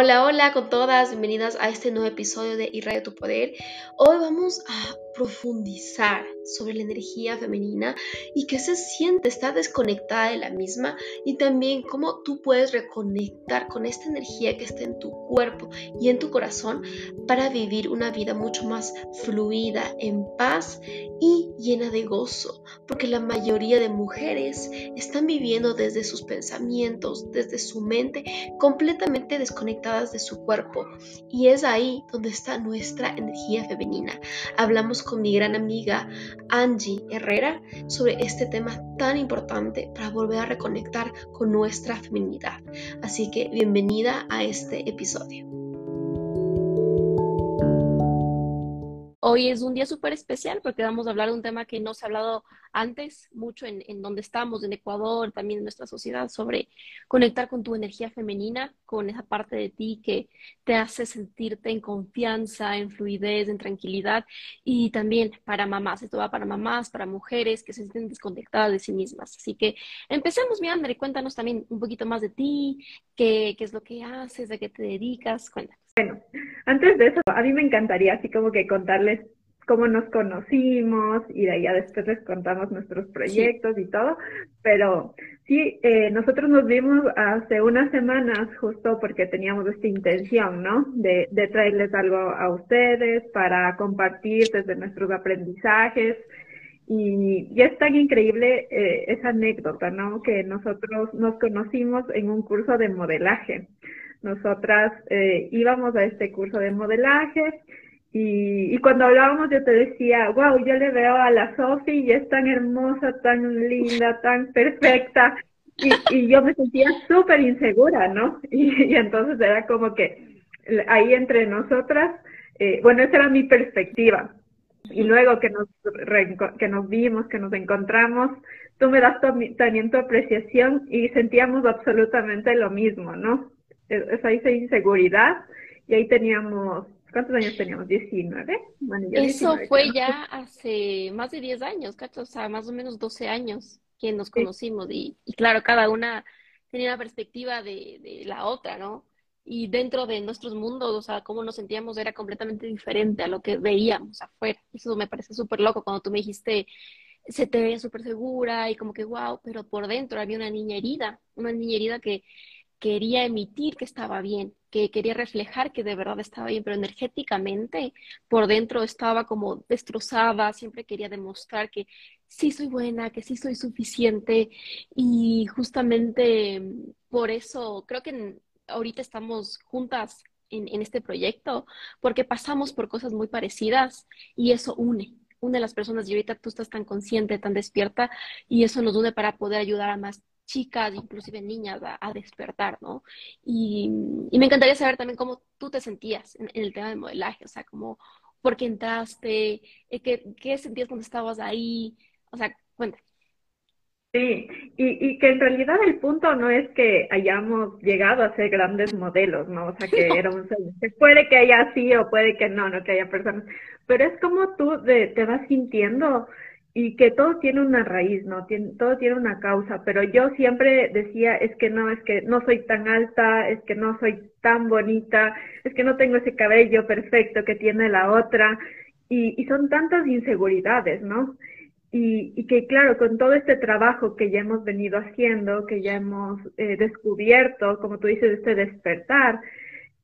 Hola, hola con todas, bienvenidas a este nuevo episodio de Irradia tu Poder. Hoy vamos a profundizar sobre la energía femenina y qué se siente estar desconectada de la misma y también cómo tú puedes reconectar con esta energía que está en tu cuerpo y en tu corazón para vivir una vida mucho más fluida, en paz y llena de gozo, porque la mayoría de mujeres están viviendo desde sus pensamientos, desde su mente, completamente desconectadas de su cuerpo y es ahí donde está nuestra energía femenina. Hablamos con mi gran amiga Angie Herrera sobre este tema tan importante para volver a reconectar con nuestra feminidad. Así que bienvenida a este episodio. Hoy es un día súper especial porque vamos a hablar de un tema que no se ha hablado antes mucho en, donde estamos, en Ecuador, también en nuestra sociedad, sobre conectar con tu energía femenina, con esa parte de ti que te hace sentirte en confianza, en fluidez, en tranquilidad y también para mamás. Esto va para mamás, para mujeres que se sienten desconectadas de sí mismas. Así que empecemos, mi Andre, cuéntanos también un poquito más de ti, qué, qué es lo que haces, a qué te dedicas, cuéntanos. Bueno, antes de eso, a mí me encantaría así como que contarles cómo nos conocimos y de ahí ya después les contamos nuestros proyectos y todo, pero sí, eh, nosotros nos vimos hace unas semanas justo porque teníamos esta intención, ¿no? De, de traerles algo a ustedes para compartir desde nuestros aprendizajes y, y es tan increíble eh, esa anécdota, ¿no? Que nosotros nos conocimos en un curso de modelaje nosotras eh, íbamos a este curso de modelaje y, cuando hablábamos yo te decía, wow, yo le veo a la Sofi y es tan hermosa, tan linda, tan perfecta. Y, yo me sentía súper insegura, ¿no? Y, y, entonces era como que ahí entre nosotras, eh, bueno, esa era mi perspectiva. Y luego que nos, que nos vimos, que nos encontramos, tú me das también tu apreciación y sentíamos absolutamente lo mismo, ¿no? Esa, esa inseguridad y ahí teníamos, ¿cuántos años teníamos? 19. Bueno, Eso fue ya hace más de 10 años, ¿cacho? O sea, más o menos 12 años que nos conocimos y, y, claro, cada una tenía una perspectiva de, de la otra, ¿no? y dentro de nuestros mundos, o sea, cómo nos sentíamos era completamente diferente a lo que veíamos afuera. Eso me parece súper loco cuando tú me dijiste, se te veía súper segura y como que wow, pero por dentro había una niña herida, una niña herida que quería emitir que estaba bien, que quería reflejar que de verdad estaba bien, pero energéticamente por dentro estaba como destrozada, siempre quería demostrar que sí soy buena, que sí soy suficiente. Y justamente por eso creo que ahorita estamos juntas en, este proyecto porque pasamos por cosas muy parecidas y eso une une a las personas. Y ahorita tú estás tan consciente, tan despierta y eso nos une para poder ayudar a más chicas, inclusive niñas, a, despertar, ¿no? Y, me encantaría saber también cómo tú te sentías en, el tema del modelaje, o sea, cómo, por qué entraste, eh, qué, qué sentías cuando estabas ahí, o sea, cuéntame. Sí, y, y que en realidad el punto no es que hayamos llegado a ser grandes modelos, ¿no? O sea, que era un Puede que haya sí o puede que no, no que haya personas, pero es como tú de, te vas sintiendo y que todo tiene una raíz, ¿no? Todo tiene una causa, pero yo siempre decía, es que no, es que no soy tan alta, es que no soy tan bonita, es que no tengo ese cabello perfecto que tiene la otra, y, y son tantas inseguridades, ¿no? Y, y, que claro, con todo este trabajo que ya hemos venido haciendo, que ya hemos eh, descubierto, como tú dices, este despertar,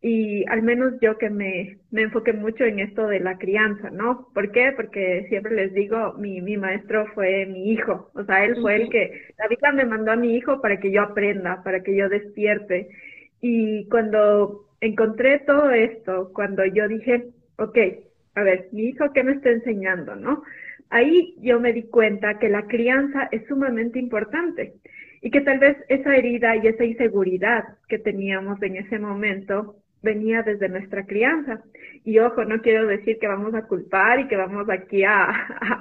y al menos yo que me, me enfoqué mucho en esto de la crianza, ¿no? ¿Por qué? Porque siempre les digo, mi, mi maestro fue mi hijo, o sea, él fue el que, la vida me mandó a mi hijo para que yo aprenda, para que yo despierte. Y cuando encontré todo esto, cuando yo dije, ok, a ver, mi hijo, ¿qué me está enseñando, no? Ahí yo me di cuenta que la crianza es sumamente importante y que tal vez esa herida y esa inseguridad que teníamos en ese momento venía desde nuestra crianza. Y ojo, no quiero decir que vamos a culpar y que vamos aquí a,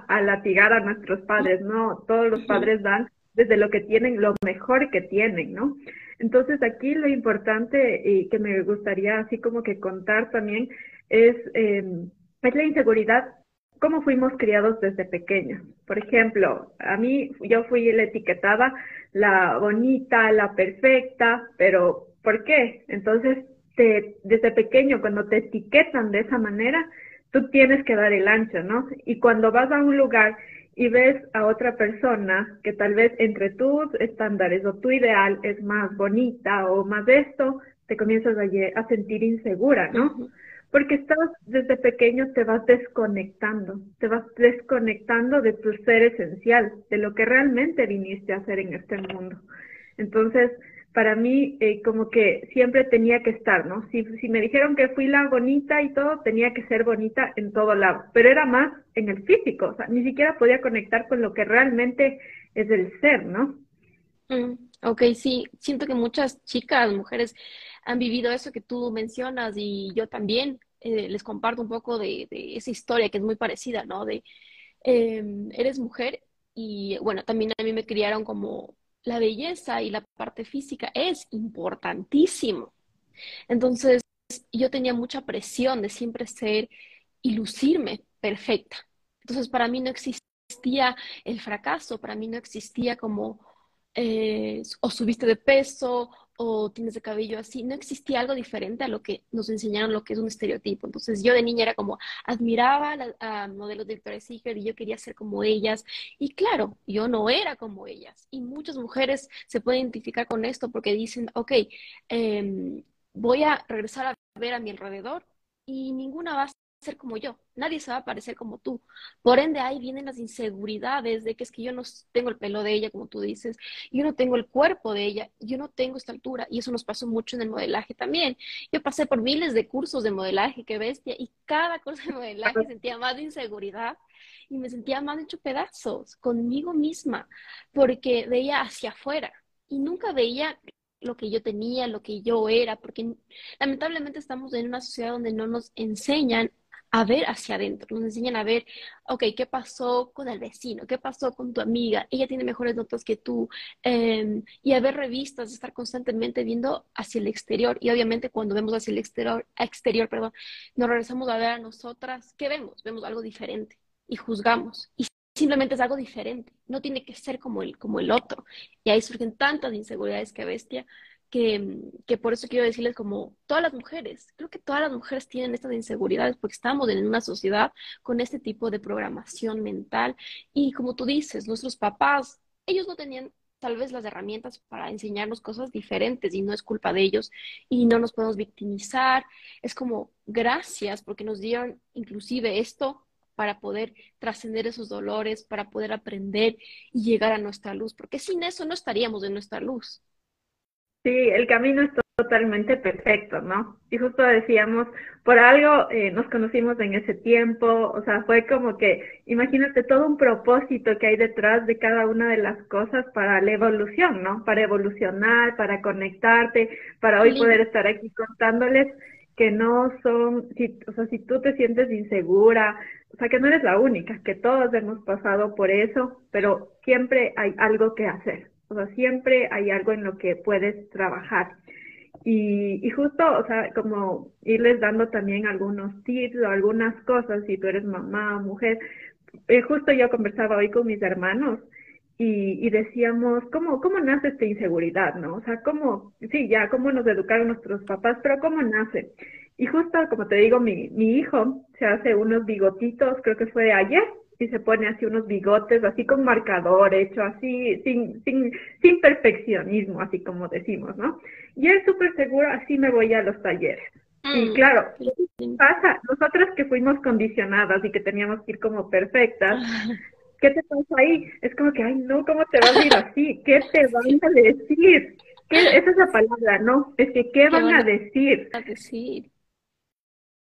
a, latigar a nuestros padres, no, todos los padres dan desde lo que tienen, lo mejor que tienen, ¿no? Entonces aquí lo importante y que me gustaría así como que contar también es, eh, es la inseguridad, cómo fuimos criados desde pequeños. Por ejemplo, a mí yo fui la etiquetada la bonita, la perfecta, pero ¿por qué? Entonces te, desde pequeño, cuando te etiquetan de esa manera, tú tienes que dar el ancho, ¿no? Y cuando vas a un lugar y ves a otra persona que tal vez entre tus estándares o tu ideal es más bonita o más esto, te comienzas a, a sentir insegura, ¿no? Porque estás desde pequeño te vas desconectando, te vas desconectando de tu ser esencial, de lo que realmente viniste a hacer en este mundo. Entonces, para mí eh, como que siempre tenía que estar, ¿no? Si, si me dijeron que fui la bonita y todo, tenía que ser bonita en todo lado, pero era más en el físico, o sea, ni siquiera podía conectar con lo que realmente es el ser, ¿no? Mm, ok, sí, siento que muchas chicas, mujeres han vivido eso que tú mencionas y yo también eh, les comparto un poco de, esa historia que es muy parecida, ¿no? De, em, eres mujer y bueno, también a mí me criaron como la belleza y la parte física es importantísimo. Entonces, yo tenía mucha presión de siempre ser y lucirme perfecta. Entonces, para mí no existía el fracaso, para mí no existía como eh, o subiste de peso o tienes de cabello así, no existía algo diferente a lo que nos enseñaron lo que es un estereotipo. Entonces yo de niña era como, admiraba a, modelos de Victoria's Secret y yo quería ser como ellas. Y claro, yo no era como ellas. Y muchas mujeres se pueden identificar con esto porque dicen, ok, em, voy a regresar a ver a mi alrededor y ninguna va ser como yo, nadie se va a parecer como tú. Por ende, ahí vienen las inseguridades de que es que yo no tengo el pelo de ella, como tú dices, yo no tengo el cuerpo de ella, yo no tengo esta altura, y eso nos pasó mucho en el modelaje también. Yo pasé por miles de cursos de modelaje, qué bestia, y cada curso de modelaje sentía más de inseguridad y me sentía más hecho pedazos conmigo misma, porque veía hacia afuera y nunca veía lo que yo tenía, lo que yo era, porque lamentablemente estamos en una sociedad donde no nos enseñan a ver hacia adentro, nos enseñan a ver, ok, ¿qué pasó con el vecino? ¿Qué pasó con tu amiga? Ella tiene mejores notas que tú. Em, y a ver revistas, estar constantemente viendo hacia el exterior. Y obviamente cuando vemos hacia el exterior, exterior perdón, nos regresamos a ver a nosotras, ¿qué vemos? Vemos algo diferente y juzgamos. Y simplemente es algo diferente, no tiene que ser como el, como el otro. Y ahí surgen tantas inseguridades que bestia que, por eso quiero decirles como todas las mujeres, creo que todas las mujeres tienen estas inseguridades porque estamos en una sociedad con este tipo de programación mental y como tú dices, nuestros papás, ellos no tenían tal vez las herramientas para enseñarnos cosas diferentes y no es culpa de ellos y no nos podemos victimizar. Es como gracias porque nos dieron inclusive esto para poder trascender esos dolores, para poder aprender y llegar a nuestra luz, porque sin eso no estaríamos en nuestra luz. Sí, el camino es totalmente perfecto, ¿no? Y justo decíamos, por algo eh, nos conocimos en ese tiempo, o sea, fue como que, imagínate todo un propósito que hay detrás de cada una de las cosas para la evolución, ¿no? Para evolucionar, para conectarte, para hoy poder estar aquí contándoles que no son, si, o sea, si tú te sientes insegura, o sea, que no eres la única, que todos hemos pasado por eso, pero siempre hay algo que hacer, o sea, siempre hay algo en lo que puedes trabajar. Y, y justo, o sea, como irles dando también algunos tips o algunas cosas, si tú eres mamá o mujer. Eh, justo yo conversaba hoy con mis hermanos y, decíamos, ¿cómo, ¿cómo nace esta inseguridad, no? O sea, ¿cómo, sí, ya, cómo nos educaron nuestros papás, pero ¿cómo nace? Y justo, como te digo, mi, mi hijo se hace unos bigotitos, creo que fue ayer, y se pone así unos bigotes, así con marcador hecho, así, sin, sin, sin perfeccionismo, así como decimos, ¿no? Y él súper seguro, así me voy a los talleres. Y mm. claro, pasa, nosotras que fuimos condicionadas y que teníamos que ir como perfectas, ¿qué te pasa ahí? Es como que, ay, no, ¿cómo te vas a ir así? ¿Qué te van a decir? Esa es la palabra, ¿no? Es que, ¿qué, van, a decir? A decir.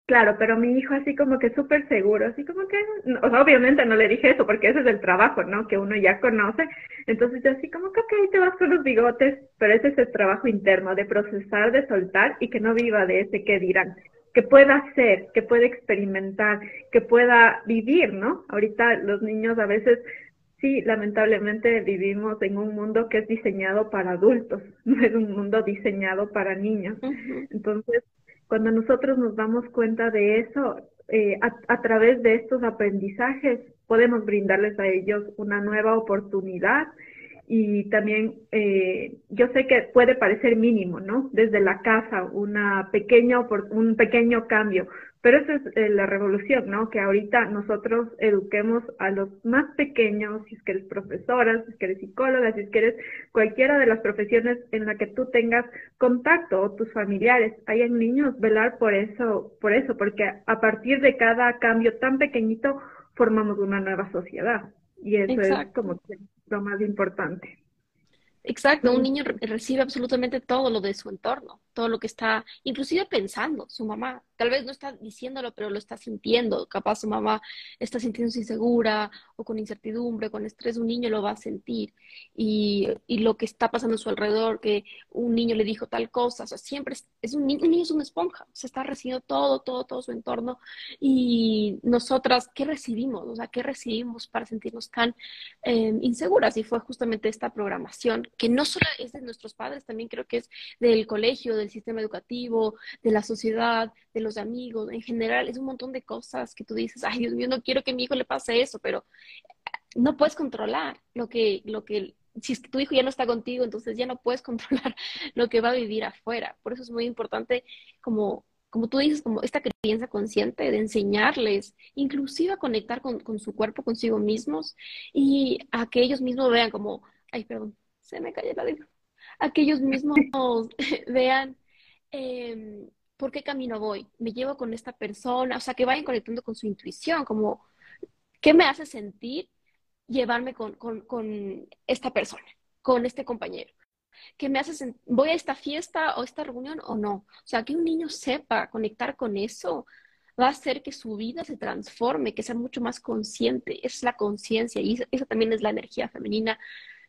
Claro, pero mi hijo así como que súper seguro, así como que, o sea, obviamente no le dije eso porque ese es el trabajo, ¿no? Que uno ya conoce. Entonces yo así como que, ok, te vas con los bigotes, pero ese es el trabajo interno de procesar, de soltar y que no viva de ese que dirán, que pueda hacer, que pueda experimentar, que pueda vivir, ¿no? Ahorita los niños a veces sí, lamentablemente vivimos en un mundo que es diseñado para adultos, no es un mundo diseñado para niños. Entonces, cuando nosotros nos damos cuenta de eso, eh, a, través de estos aprendizajes podemos brindarles a ellos una nueva oportunidad y también eh, yo sé que puede parecer mínimo, ¿no? Desde la casa, una pequeña, un pequeño cambio, pero esa es eh, la revolución, ¿no? Que ahorita nosotros eduquemos a los más pequeños, si es que eres profesora, si es que eres psicóloga, si es que eres cualquiera de las profesiones en la que tú tengas contacto o tus familiares, hayan niños, velar por eso, por eso, porque a partir de cada cambio tan pequeñito formamos una nueva sociedad. Y eso es como lo más importante. Exacto, un niño recibe absolutamente todo lo de su entorno, todo lo que está, inclusive pensando, su mamá, tal vez no está diciéndolo, pero lo está sintiendo, capaz su mamá está sintiéndose insegura o con incertidumbre, con estrés, un niño lo va a sentir. Y, y lo que está pasando a su alrededor, que un niño le dijo tal cosa, o sea, siempre es, un niño, es una esponja, se está recibiendo todo, todo, todo su entorno. Y nosotras, ¿qué recibimos? O sea, ¿qué recibimos para sentirnos tan eh, inseguras? Y fue justamente esta programación que no solo es de nuestros padres, también creo que es del colegio, del sistema educativo, de la sociedad, de los amigos, en general, es un montón de cosas que tú dices, ay Dios mío, no quiero que mi hijo le pase eso, pero no puedes controlar lo que, lo que, si es que tu hijo ya no está contigo, entonces ya no puedes controlar lo que va a vivir afuera. Por eso es muy importante como como tú dices, como esta creencia consciente de enseñarles, inclusive a conectar con, con, su cuerpo, consigo mismos, y a que ellos mismos vean como, ay, perdón, se me cayó la a que ellos mismos vean eh, por qué camino voy, me llevo con esta persona, o sea, que vayan conectando con su intuición, como, ¿qué me hace sentir llevarme con, con, con esta persona, con este compañero? ¿Qué me hace sentir, voy a esta fiesta o esta reunión o no? O sea, que un niño sepa conectar con eso, va a hacer que su vida se transforme, que sea mucho más consciente. es la conciencia y esa también es la energía femenina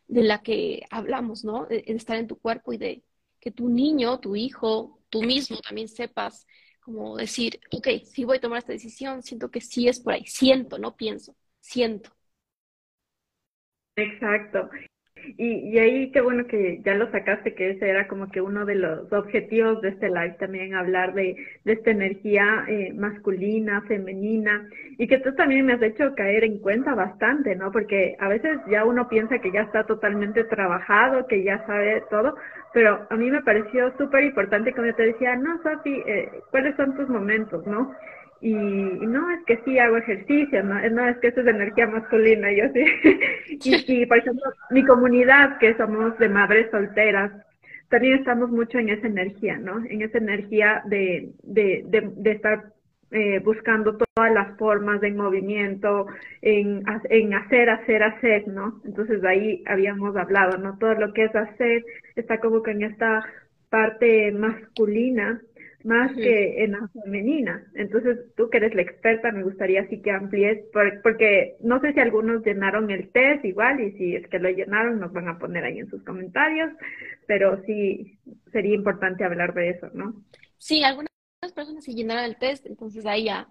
de la que hablamos, ¿no? De, estar en tu cuerpo y de que tu niño, tu hijo, tú mismo también sepas como decir, ok, si voy a tomar esta decisión, siento que sí es por ahí, siento, no pienso, siento. Exacto. Y, y ahí qué bueno que ya lo sacaste, que ese era como que uno de los objetivos de este live también, hablar de, de esta energía eh, masculina, femenina, y que tú también me has hecho caer en cuenta bastante, ¿no? Porque a veces ya uno piensa que ya está totalmente trabajado, que ya sabe todo, pero a mí me pareció súper importante cuando te decía, no, Sofi, eh, ¿cuáles son tus momentos, no? Y, no es que sí hago ejercicio, no, no es que eso es energía masculina, yo sí. y, y, por ejemplo, mi comunidad, que somos de madres solteras, también estamos mucho en esa energía, ¿no? En esa energía de, de, de, estar eh, buscando todas las formas de movimiento, en, en hacer, hacer, hacer, ¿no? Entonces de ahí habíamos hablado, ¿no? Todo lo que es hacer está como que en esta parte masculina más que en la femenina. Entonces, tú que eres la experta, me gustaría así que amplíes, porque no sé si algunos llenaron el test igual y si es que lo llenaron nos van a poner ahí en sus comentarios, pero sí sería importante hablar de eso, ¿no? Sí, algunas personas sí llenaron el test, entonces ahí ya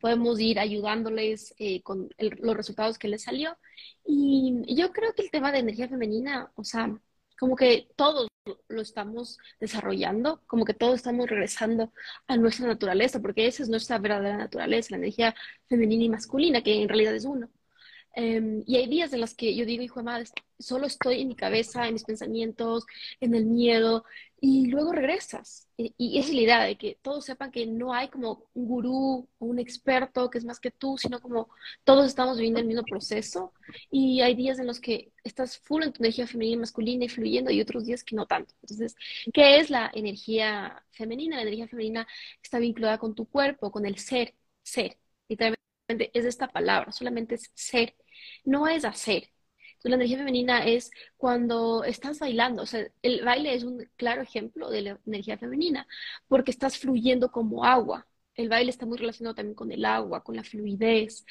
podemos ir ayudándoles eh, con los resultados que les salió. Y yo creo que el tema de energía femenina, o sea, como que todos lo estamos desarrollando, como que todos estamos regresando a nuestra naturaleza, porque esa es nuestra verdadera naturaleza, la energía femenina y masculina, que en realidad es uno. Em, y hay días en los que yo digo, hijo de madre, solo estoy en mi cabeza, en mis pensamientos, en el miedo, y luego regresas. Y, y esa es la idea de que todos sepan que no hay como un gurú o un experto que es más que tú, sino como todos estamos viviendo el mismo proceso. Y hay días en los que estás full en tu energía femenina y masculina y fluyendo, y otros días que no tanto. Entonces, ¿qué es la energía femenina? La energía femenina está vinculada con tu cuerpo, con el ser, ser. Literalmente es esta palabra, solamente es ser no es hacer. La energía femenina es cuando estás bailando, o sea, el baile es un claro ejemplo de la energía femenina, porque estás fluyendo como agua. El baile está muy relacionado también con el agua, con la fluidez.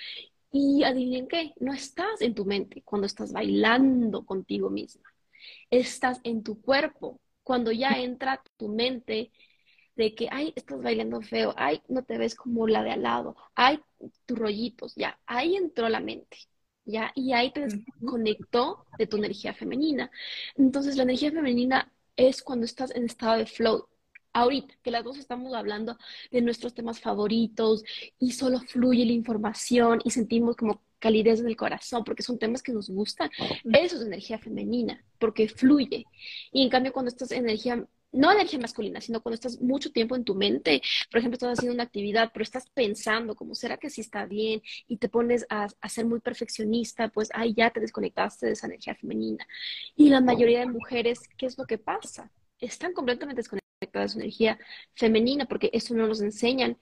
Y adivinen qué, no estás en tu mente cuando estás bailando contigo misma. Estás en tu cuerpo cuando ya entra tu mente de que, ay, estás bailando feo, ay, no te ves como la de al lado, ay, tus rollitos, ya, ahí entró la mente. ¿Ya? Y ahí te conectó de tu energía femenina. Entonces, la energía femenina es cuando estás en estado de flow. Ahorita, que las dos estamos hablando de nuestros temas favoritos y solo fluye la información y sentimos como calidez en el corazón, porque son temas que nos gustan. Eso es energía femenina, porque fluye. Y en cambio, cuando estás en energía no energía masculina, sino cuando estás mucho tiempo en tu mente, por ejemplo, estás haciendo una actividad, pero estás pensando como, ¿será que sí está bien? Y te pones a, ser muy perfeccionista, pues ahí ya te desconectaste de esa energía femenina. Y la mayoría de mujeres, ¿qué es lo que pasa? Están completamente desconectadas de su energía femenina porque eso no nos enseñan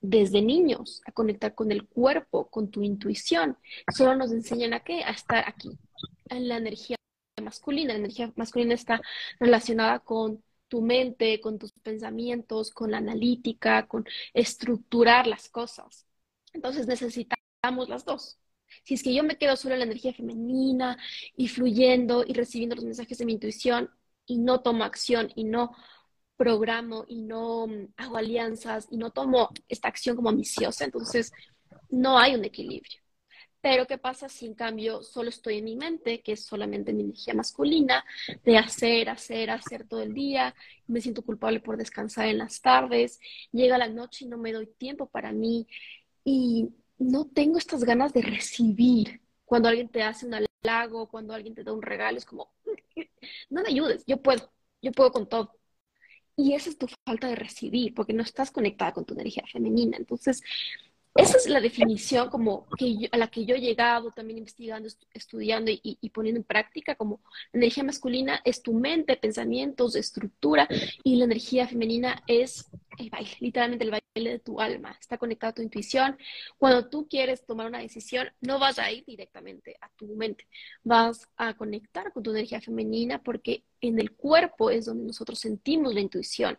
desde niños a conectar con el cuerpo, con tu intuición. Solo nos enseñan a qué? A estar aquí, en la energía masculina. La energía masculina está relacionada con tu mente, con tus pensamientos, con la analítica, con estructurar las cosas. Entonces necesitamos las dos. Si es que yo me quedo solo en la energía femenina y fluyendo y recibiendo los mensajes de mi intuición y no tomo acción y no programo y no mm, hago alianzas y no tomo esta acción como ambiciosa, entonces no hay un equilibrio. Pero ¿qué pasa si en cambio solo estoy en mi mente, que es solamente mi energía masculina, de hacer, hacer, hacer todo el día? Me siento culpable por descansar en las tardes, llega la noche y no me doy tiempo para mí y no tengo estas ganas de recibir. Cuando alguien te hace un halago, cuando alguien te da un regalo, es como, no me ayudes, yo puedo, yo puedo con todo. Y esa es tu falta de recibir, porque no estás conectada con tu energía femenina. Entonces, esa es la definición como que a la que yo he llegado también investigando, estudiando y, poniendo en práctica como la energía masculina es tu mente, pensamientos, estructura y la energía femenina es el baile, literalmente el baile de tu alma, está conectado a tu intuición. Cuando tú quieres tomar una decisión, no vas a ir directamente a tu mente, vas a conectar con tu energía femenina porque en el cuerpo es donde nosotros sentimos la intuición,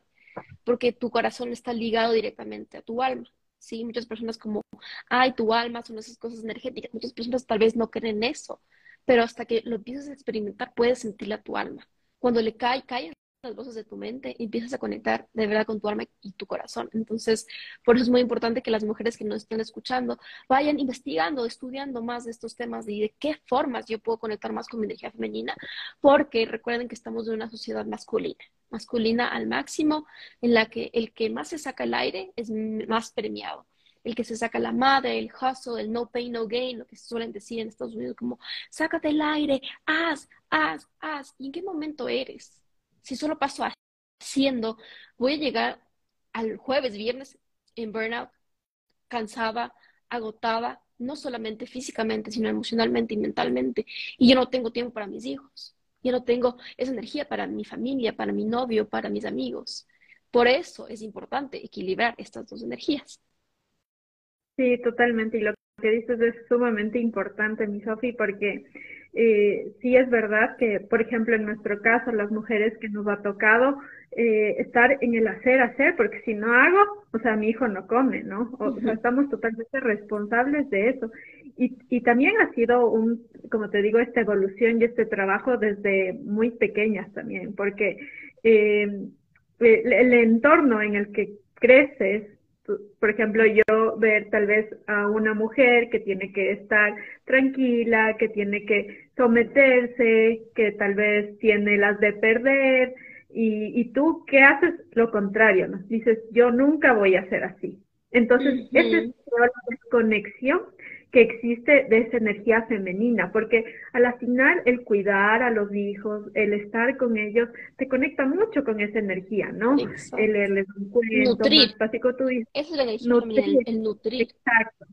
porque tu corazón está ligado directamente a tu alma. ¿Sí? Muchas personas como, ay, tu alma son esas cosas energéticas. Muchas personas tal vez no creen eso, pero hasta que lo empiezas a experimentar puedes sentirle a tu alma. Cuando le cae, caen las voces de tu mente y empiezas a conectar de verdad con tu alma y tu corazón. Entonces, por eso es muy importante que las mujeres que nos estén escuchando vayan investigando, estudiando más de estos temas y de qué formas yo puedo conectar más con mi energía femenina, porque recuerden que estamos en una sociedad masculina masculina al máximo, en la que el que más se saca el aire es más premiado. El que se saca la madre, el hustle, el no pain, no gain, lo que suelen decir en Estados Unidos, como sácate el aire, haz, haz, haz. ¿Y en qué momento eres? Si solo paso haciendo, voy a llegar al jueves, viernes en burnout, cansada, agotada, no solamente físicamente, sino emocionalmente y mentalmente. Y yo no tengo tiempo para mis hijos. Yo no tengo esa energía para mi familia, para mi novio, para mis amigos. Por eso es importante equilibrar estas dos energías. Sí, totalmente. Y lo que dices es sumamente importante, mi Sofi, porque eh, sí es verdad que, por ejemplo, en nuestro caso, las mujeres que nos ha tocado eh, estar en el hacer, hacer, porque si no hago, o sea, mi hijo no come, ¿no? O, sea, estamos totalmente responsables de eso. Y, y también ha sido un, como te digo, esta evolución y este trabajo desde muy pequeñas también, porque eh, el, entorno en el que creces, por ejemplo, yo ver tal vez a una mujer que tiene que estar tranquila, que tiene que someterse, que tal vez tiene las de perder, y, y tú, ¿qué haces? Lo contrario, ¿no? Dices, yo nunca voy a ser así. Entonces, esa es la desconexión que existe de esa energía femenina, porque a la final el cuidar a los hijos, el estar con ellos, te conecta mucho con esa energía, ¿no? El leerles un cuento, nutrir. básico tú dices. es la energía nutrir. el, nutrir. Exacto.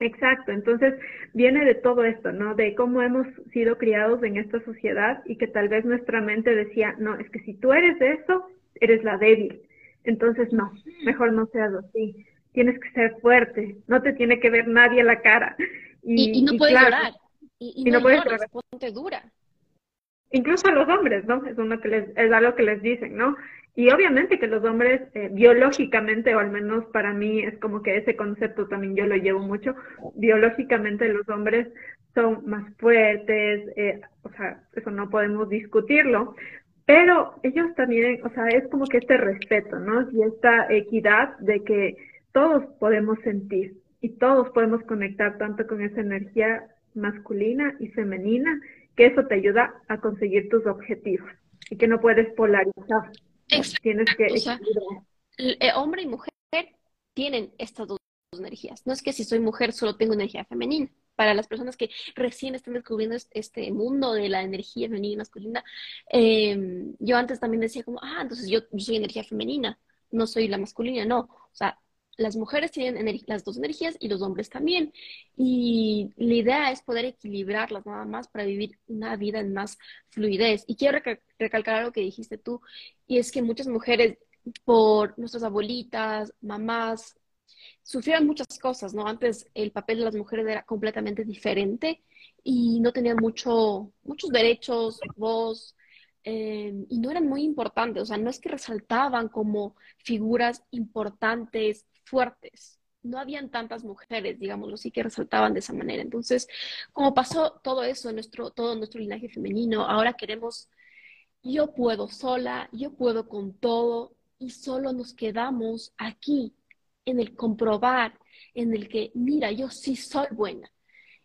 Exacto, entonces viene de todo esto, ¿no? De cómo hemos sido criados en esta sociedad y que tal vez nuestra mente decía, no, es que si tú eres eso, eres la débil. Entonces, no, mejor no seas así tienes que ser fuerte, no te tiene que ver nadie la cara. Y, no puedes llorar. Y, no, puedes llorar. dura. Incluso a los hombres, ¿no? Es, uno que les, es algo que les dicen, ¿no? Y obviamente que los hombres eh, biológicamente, o al menos para mí es como que ese concepto también yo lo llevo mucho, biológicamente los hombres son más fuertes, eh, o sea, eso no podemos discutirlo, pero ellos también, o sea, es como que este respeto, ¿no? Y esta equidad de que todos podemos sentir y todos podemos conectar tanto con esa energía masculina y femenina, que eso te ayuda a conseguir tus objetivos y que no puedes polarizar. Tienes que... O hombre y mujer tienen estas dos energías. No es que si soy mujer solo tengo energía femenina. para las personas que recién están descubriendo este mundo de la energía femenina y masculina, em, yo antes también decía como, ah, entonces yo, yo soy energía femenina, no soy la masculina, no. O sea, las mujeres tienen las dos energías y los hombres también. Y la idea es poder equilibrarlas nada más para vivir una vida en más fluidez. Y quiero recalcar algo que dijiste tú, y es que muchas mujeres, por nuestras abuelitas, mamás, sufrieron muchas cosas, ¿no? Antes el papel de las mujeres era completamente diferente y no tenían mucho, muchos derechos, voz, eh, y no eran muy importantes, o sea, no es que resaltaban como figuras importantes, fuertes. No habían tantas mujeres, digámoslo así, que resaltaban de esa manera. Entonces, como pasó todo eso en nuestro, todo nuestro linaje femenino, ahora queremos, yo puedo sola, yo puedo con todo, y solo nos quedamos aquí, en el comprobar, en el que, mira, yo sí soy buena.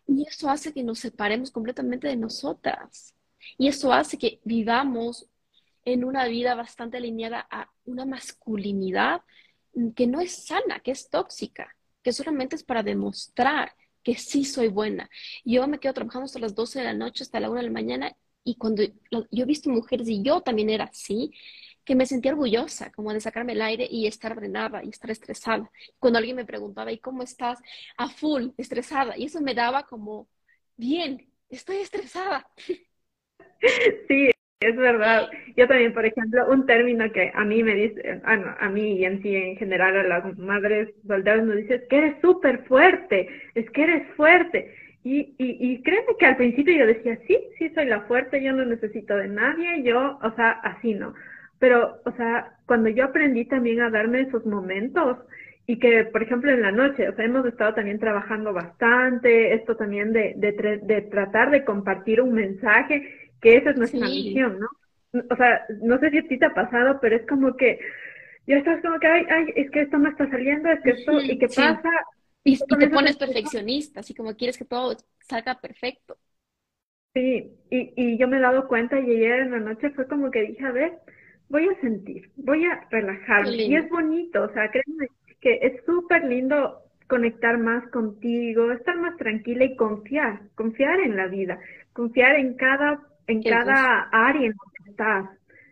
Y eso hace que nos separemos completamente de nosotras. Y eso hace que vivamos en una vida bastante alineada a una masculinidad que no es sana, que es tóxica, que solamente es para demostrar que sí soy buena. Yo me quedo trabajando hasta las 12 de la noche, hasta la 1 de la mañana, y cuando yo he visto mujeres, y yo también era así, que me sentía orgullosa, como de sacarme el aire y estar drenada y estar estresada. Cuando alguien me preguntaba, ¿y cómo estás? A full, estresada. Y eso me daba como, bien, estoy estresada. Sí, es verdad. Yo también, por ejemplo, un término que a mí me dice, ah, a mí y en sí en general a las madres soldadas nos dice, es que eres súper fuerte, es que eres fuerte. Y, y, y créeme que al principio yo decía, sí, sí soy la fuerte, yo no necesito de nadie, yo, o sea, así no. Pero, o sea, cuando yo aprendí también a darme esos momentos y que, por ejemplo, en la noche, o sea, hemos estado también trabajando bastante, esto también de, de, de tratar de compartir un mensaje que esa es nuestra misión, ¿no? O sea, no sé si a ti te ha pasado, pero es como que ya estás como que, ay, ay, es que esto no está saliendo, es que esto, ¿y qué pasa? Y, te pones perfeccionista, así como quieres que todo salga perfecto. Sí, y, y yo me he dado cuenta y ayer en la noche fue como que dije, a ver, voy a sentir, voy a relajarme. Y es bonito, o sea, créeme que es súper lindo conectar más contigo, estar más tranquila y confiar, confiar en la vida, confiar en cada en cada área en la que estás.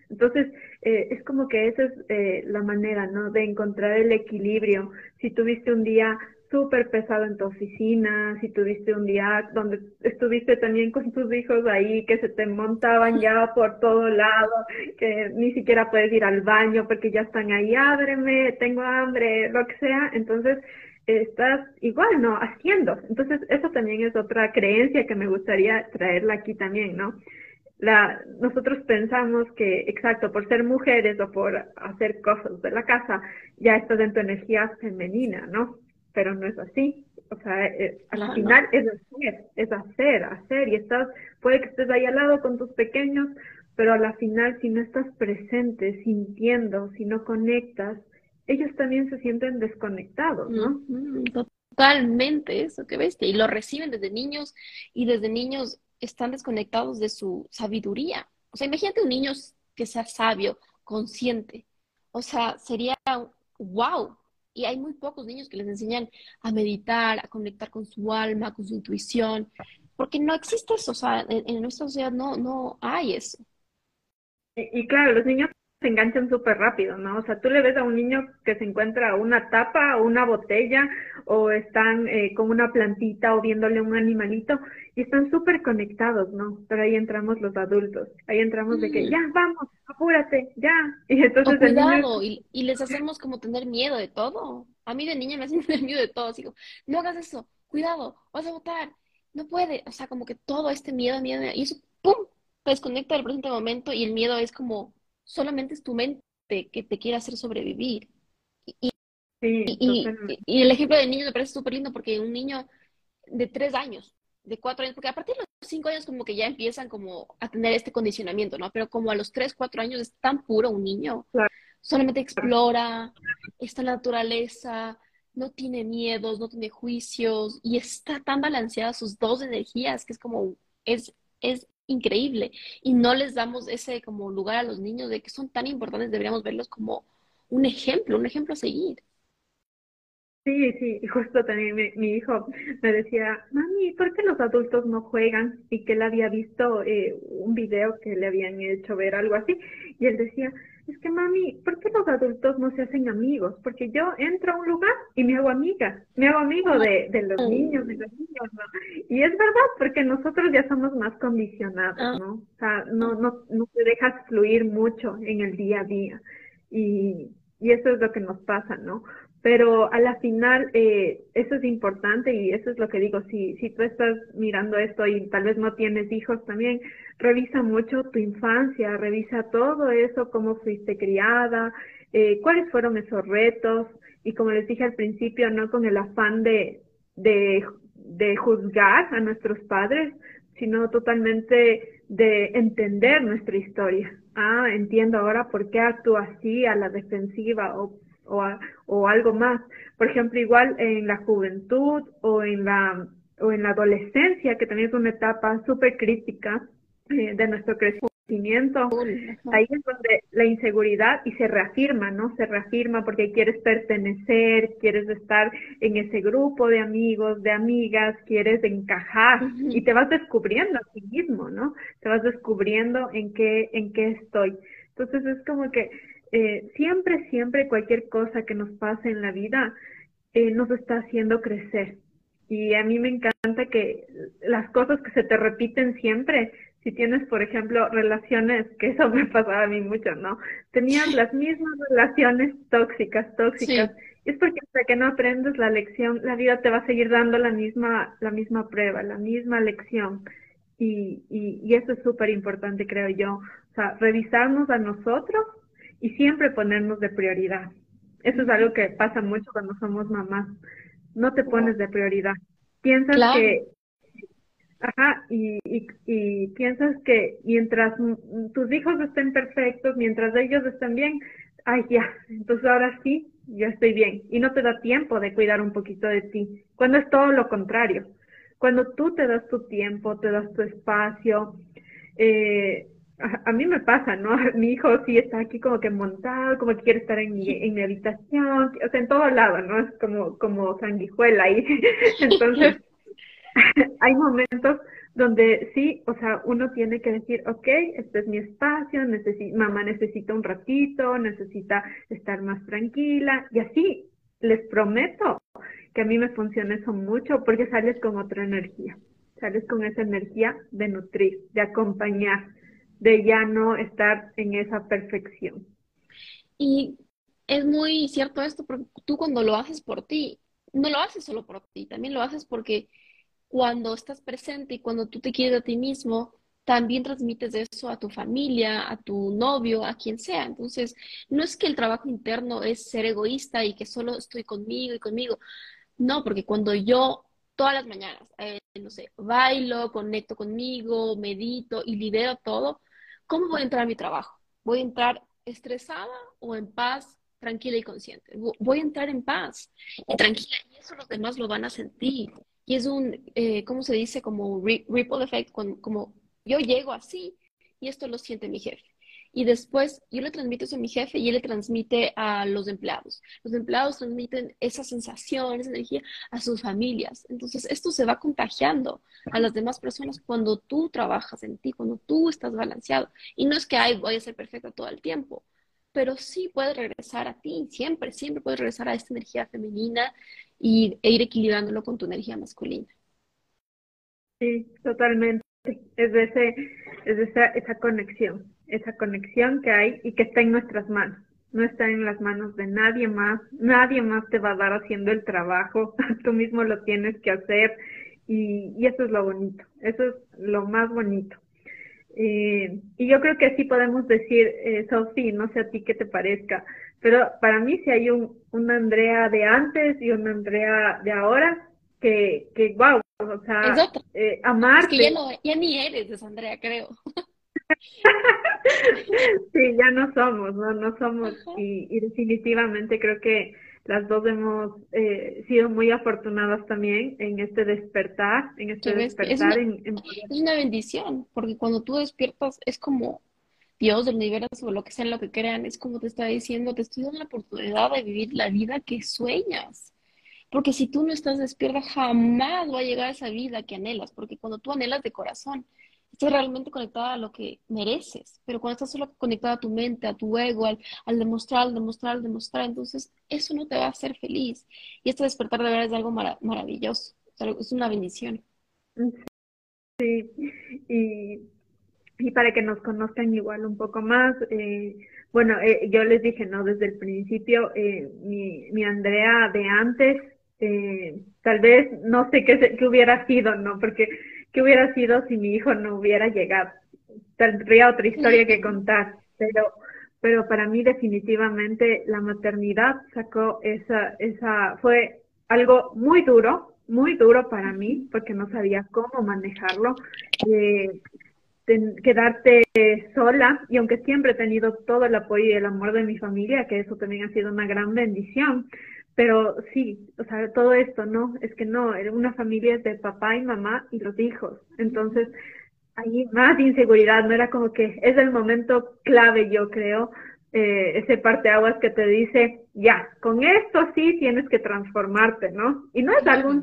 Entonces, eh, es como que esa es eh, la manera, ¿no? De encontrar el equilibrio. Si tuviste un día súper pesado en tu oficina, si tuviste un día donde estuviste también con tus hijos ahí, que se te montaban ya por todo lado, que ni siquiera puedes ir al baño porque ya están ahí, ábreme, tengo hambre, lo que sea. Entonces, estás igual, ¿no? Haciendo. Entonces, eso también es otra creencia que me gustaría traerla aquí también, ¿no? La, nosotros pensamos que, exacto, por ser mujeres o por hacer cosas de la casa, ya estás en tu energía femenina, ¿no? Pero no es así. O sea, eh, al final es hacer, es hacer, hacer, y estás, puede que estés ahí al lado con tus pequeños, pero a la final, si no estás presente, sintiendo, si no conectas, ellos también se sienten desconectados, ¿no? Totalmente, eso que ves, y lo reciben desde niños, y desde niños están desconectados de su sabiduría. O sea, imagínate un niño que sea sabio, consciente. O sea, sería wow. Y hay muy pocos niños que les enseñan a meditar, a conectar con su alma, con su intuición, porque no existe eso. O sea, en, nuestra sociedad no, no hay eso. y claro, los niños se enganchan súper rápido, ¿no? O sea, tú le ves a un niño que se encuentra una tapa o una botella o están eh, con una plantita o viéndole un animalito y están súper conectados, ¿no? Pero ahí entramos los adultos, ahí entramos de que ya, vamos, apúrate, ya. Y entonces... cuidado, y, y, les hacemos como tener miedo de todo. A mí de niña me hacen tener miedo de todo, digo, no hagas eso, cuidado, vas a votar, no puede, o sea, como que todo este miedo, miedo, miedo y eso, ¡pum!, te desconecta del presente momento y el miedo es como solamente es tu mente que te quiere hacer sobrevivir. Y, y, y, el ejemplo del niño me parece súper lindo porque un niño de tres años, de cuatro años, porque a partir de los cinco años como que ya empiezan como a tener este condicionamiento, ¿no? Pero como a los tres, cuatro años es tan puro un niño, solamente explora, está en la naturaleza, no tiene miedos, no tiene juicios y está tan balanceada sus dos energías que es como, es, es increíble y no les damos ese como lugar a los niños de que son tan importantes, deberíamos verlos como un ejemplo, un ejemplo a seguir. Sí, sí, y justo también mi, mi, hijo me decía, mami, ¿por qué los adultos no juegan? Y que él había visto eh, un video que le habían hecho ver algo así, y él decía, es que mami, ¿por qué los adultos no se hacen amigos? Porque yo entro a un lugar y me hago amiga, me hago amigo de, de los niños, de los niños, ¿no? Y es verdad, porque nosotros ya somos más condicionados, ah. ¿no? O sea, no, no, no te dejas fluir mucho en el día a día. Y, y eso es lo que nos pasa, ¿no? Pero a la final, eh, eso es importante y eso es lo que digo, si, si tú estás mirando esto y tal vez no tienes hijos también, revisa mucho tu infancia, revisa todo eso, cómo fuiste criada, eh, cuáles fueron esos retos y como les dije al principio, no con el afán de, de, de juzgar a nuestros padres, sino totalmente de entender nuestra historia. Ah, entiendo ahora por qué actúa así a la defensiva o o, o algo más. Por ejemplo, igual en la juventud o en la, o en la adolescencia, que también es una etapa súper crítica eh, de nuestro crecimiento. Ahí es donde la inseguridad y se reafirma, ¿no? Se reafirma porque quieres pertenecer, quieres estar en ese grupo de amigos, de amigas, quieres encajar y te vas descubriendo a ti mismo, ¿no? Te vas descubriendo en qué, en qué estoy. Entonces es como que eh, siempre, siempre cualquier cosa que nos pase en la vida eh, nos está haciendo crecer. Y a mí me encanta que las cosas que se te repiten siempre, si tienes, por ejemplo, relaciones, que eso me pasaba a mí mucho, ¿no? Tenías las mismas relaciones tóxicas, tóxicas. Y es porque hasta que no aprendes la lección, la vida te va a seguir dando la misma, la misma prueba, la misma lección. Y, y, y eso es súper importante, creo yo. O sea, revisarnos a nosotros y siempre ponernos de prioridad. Eso es algo que pasa mucho cuando somos mamás. No te pones de prioridad. Piensas que, ajá, y, y, y, piensas que mientras tus hijos estén perfectos, mientras ellos estén bien, ay, ya, entonces ahora sí, ya estoy bien. Y no te da tiempo de cuidar un poquito de ti, cuando es todo lo contrario. Cuando tú te das tu tiempo, te das tu espacio, eh, a, mí me pasa, ¿no? Mi hijo sí está aquí como que montado, como que quiere estar en mi, en mi habitación, o sea, en todo lado, ¿no? Es como, como sanguijuela ahí. Entonces, hay momentos donde sí, o sea, uno tiene que decir, ok, este es mi espacio, mamá necesita un ratito, necesita estar más tranquila, y así, les prometo que a mí me funciona eso mucho porque sales con otra energía, sales con esa energía de nutrir, de acompañar, de ya no estar en esa perfección. Y es muy cierto esto, porque tú cuando lo haces por ti, no lo haces solo por ti, también lo haces porque cuando estás presente y cuando tú te quieres a ti mismo, también transmites eso a tu familia, a tu novio, a quien sea. Entonces, no es que el trabajo interno es ser egoísta y que solo estoy conmigo y conmigo. No, porque cuando yo todas las mañanas, eh, no sé, bailo, conecto conmigo, medito y libero todo, ¿Cómo voy a entrar a mi trabajo? ¿Voy a entrar estresada o en paz, tranquila y consciente? Voy a entrar en paz y tranquila y eso los demás lo van a sentir. Y es un, eh, ¿cómo se dice? Como ripple effect, como yo llego así y esto lo siente mi jefe y después yo le transmito eso a mi jefe y él le transmite a los empleados. Los empleados transmiten esa sensación, esa energía a sus familias. Entonces, esto se va contagiando a las demás personas cuando tú trabajas en ti, cuando tú estás balanceado. Y no es que, ay, voy a ser perfecta todo el tiempo, pero sí puedes regresar a ti, siempre, siempre puedes regresar a esta energía femenina y, e ir equilibrándolo con tu energía masculina. Sí, totalmente. Es de, ese, es de esa, esa conexión esa conexión que hay y que está en nuestras manos. No está en las manos de nadie más. Nadie más te va a dar haciendo el trabajo. Tú mismo lo tienes que hacer. Y, y eso es lo bonito. Eso es lo más bonito. Eh, y yo creo que sí podemos decir, eh, Sophie, no sé a ti qué te parezca, pero para mí sí hay un, una Andrea de antes y una Andrea de ahora que, que wow, o sea, eh, amarte. Es que ya, no, ya ni eres esa Andrea, creo. sí, ya no somos, no, no somos. Y, definitivamente creo que las dos hemos eh, sido muy afortunadas también en este despertar, en este despertar. Es una, bendición, porque cuando tú despiertas es como Dios del universo o lo que sea, lo que crean, es como te está diciendo, te estoy dando la oportunidad de vivir la vida que sueñas. Porque si tú no estás despierta, jamás va a llegar esa vida que anhelas, porque cuando tú anhelas de corazón, estás realmente conectada a lo que mereces, pero cuando estás solo conectada a tu mente, a tu ego, al, al demostrar, al demostrar, al demostrar, entonces eso no te va a hacer feliz. Y este despertar de verdad es algo maravilloso, es una bendición. Sí, y, y para que nos conozcan igual un poco más, eh, bueno, eh, yo les dije, ¿no? Desde el principio, eh, mi, mi Andrea de antes, eh, tal vez no sé qué, qué hubiera sido, ¿no? Porque qué hubiera sido si mi hijo no hubiera llegado. Tendría otra historia que contar, pero, pero para mí definitivamente la maternidad sacó esa, esa, fue algo muy duro, muy duro para mí, porque no sabía cómo manejarlo. Eh, quedarte sola y aunque siempre he tenido todo el apoyo y el amor de mi familia, que eso también ha sido una gran bendición, pero sí, o sea, todo esto, ¿no? Es que no, era una familia de papá y mamá y los hijos, entonces hay más inseguridad, no era como que es el momento clave, yo creo, eh, ese parteaguas que te dice, ya, con esto sí tienes que transformarte, ¿no? Y no es algún,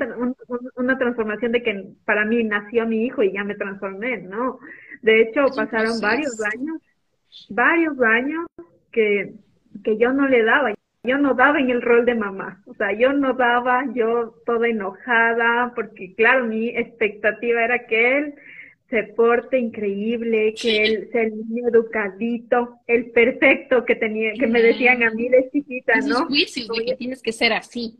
una transformación de que para mí nació mi hijo y ya me transformé, ¿no? De hecho, pasaron varios años, varios años que, que yo no le daba, yo no daba en el rol de mamá, o sea, yo no daba, yo toda enojada, porque claro, mi expectativa era que él se porte increíble, que él sea el niño educadito, el perfecto que tenía, que me decían a mí de chiquita, ¿no? de que tienes que ser así.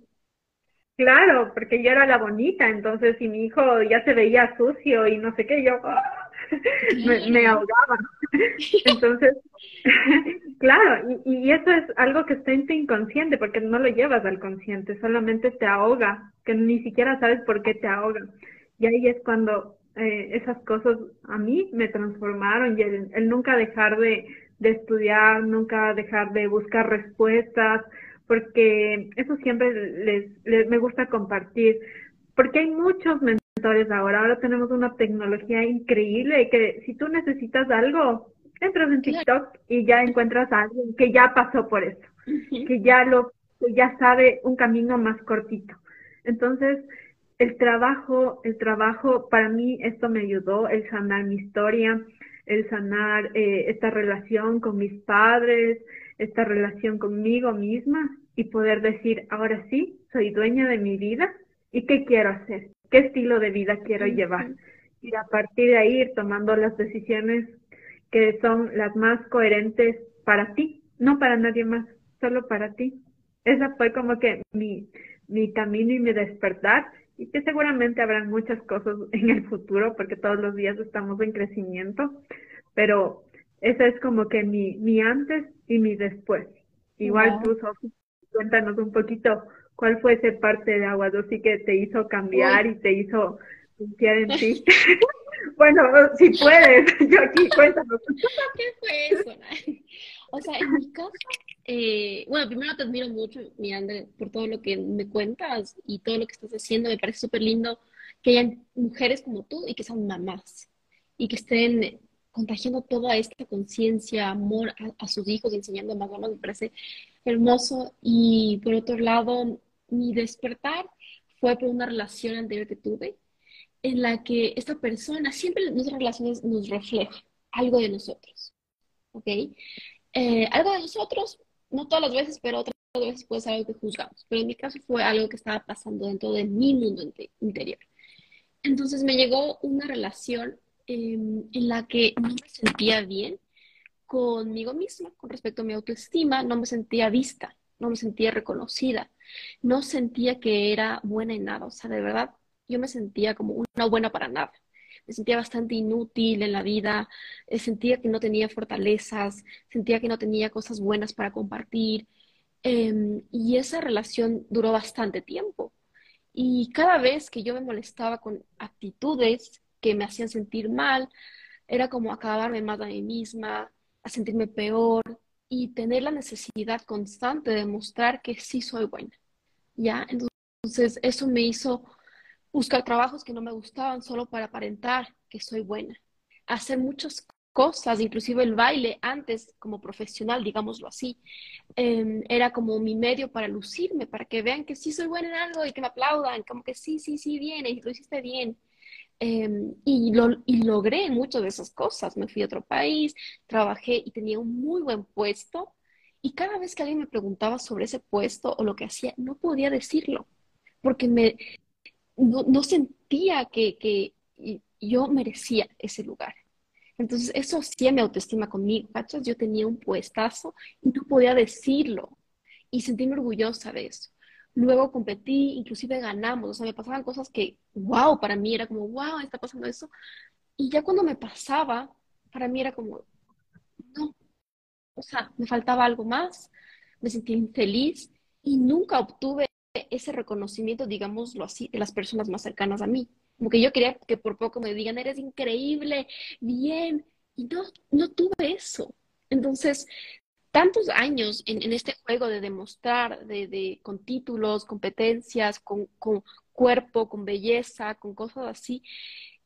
Claro, porque yo era la bonita, entonces si mi hijo ya se veía sucio y no sé qué, yo me, ahogaba. Entonces, claro, y, y, eso es algo que está en tu inconsciente, porque no lo llevas al consciente, solamente te ahoga, que ni siquiera sabes por qué te ahoga. Y ahí es cuando eh, esas cosas a mí me transformaron y el, nunca dejar de, de estudiar, nunca dejar de buscar respuestas, porque eso siempre les, les, me gusta compartir, porque hay muchos ahora. Ahora tenemos una tecnología increíble que si tú necesitas algo, entras en TikTok y ya encuentras a alguien que ya pasó por eso, que ya lo, que ya sabe un camino más cortito. Entonces, el trabajo, el trabajo, para mí esto me ayudó, el sanar mi historia, el sanar eh, esta relación con mis padres, esta relación conmigo misma y poder decir, ahora sí, soy dueña de mi vida y qué quiero hacer qué estilo de vida quiero llevar. Y a partir de ahí ir tomando las decisiones que son las más coherentes para ti, no para nadie más, solo para ti. Esa fue como que mi, mi camino y mi despertar y que seguramente habrán muchas cosas en el futuro porque todos los días estamos en crecimiento, pero esa es como que mi, mi antes y mi después. Igual tú, Sofi, cuéntanos un poquito ¿Cuál fue ese parte de agua sí que te hizo cambiar y te hizo confiar en ti? bueno, si puedes, yo aquí cuéntanos. ¿Qué fue eso? O sea, en mi caso, eh, bueno, primero te admiro mucho, mi André, por todo lo que me cuentas y todo lo que estás haciendo. Me parece súper lindo que hayan mujeres como tú y que sean mamás y que estén contagiando toda esta conciencia, amor a, sus hijos enseñando más mamás. Me parece hermoso. Y por otro lado, mi despertar fue por una relación anterior que tuve, en la que esta persona, siempre nuestras relaciones nos refleja algo de nosotros, ¿ok? Eh, algo de nosotros, no todas las veces, pero otras veces puede ser algo que juzgamos, pero en mi caso fue algo que estaba pasando dentro de mi mundo interior. Entonces me llegó una relación em, en la que no me sentía bien conmigo misma con respecto a mi autoestima, no me sentía vista, no me sentía reconocida, no sentía que era buena en nada, o sea, de verdad, yo me sentía como una buena para nada. Me sentía bastante inútil en la vida, eh, sentía que no tenía fortalezas, sentía que no tenía cosas buenas para compartir. Em, y esa relación duró bastante tiempo. Y cada vez que yo me molestaba con actitudes que me hacían sentir mal, era como acabarme más a mí misma, a sentirme peor, y tener la necesidad constante de mostrar que sí soy buena. ¿Ya? Entonces, eso me hizo buscar trabajos que no me gustaban solo para aparentar que soy buena. Hacer muchas cosas, inclusive el baile antes como profesional, digámoslo así, em, era como mi medio para lucirme, para que vean que sí soy buena en algo y que me aplaudan, como que sí, sí, sí, bien, y lo hiciste bien. Em, y, lo, y logré muchas de esas cosas. Me fui a otro país, trabajé y tenía un muy buen puesto. Y cada vez que alguien me preguntaba sobre ese puesto o lo que hacía, no podía decirlo, porque me, no, sentía que, que yo merecía ese lugar. Entonces, eso hacía mi autoestima conmigo, ¿cachas? Yo tenía un puestazo y no podía decirlo y sentirme orgullosa de eso. Luego competí, inclusive ganamos, o sea, me pasaban cosas que, wow, para mí era como, wow, está pasando eso. Y ya cuando me pasaba, para mí era como, no, o sea, me faltaba algo más, me sentí infeliz y nunca obtuve ese reconocimiento, digámoslo así, de las personas más cercanas a mí. Como que yo quería que por poco me digan, eres increíble, bien, y no, no tuve eso. Entonces, tantos años en, este juego de demostrar, de, con títulos, competencias, con, con, cuerpo, con belleza, con cosas así,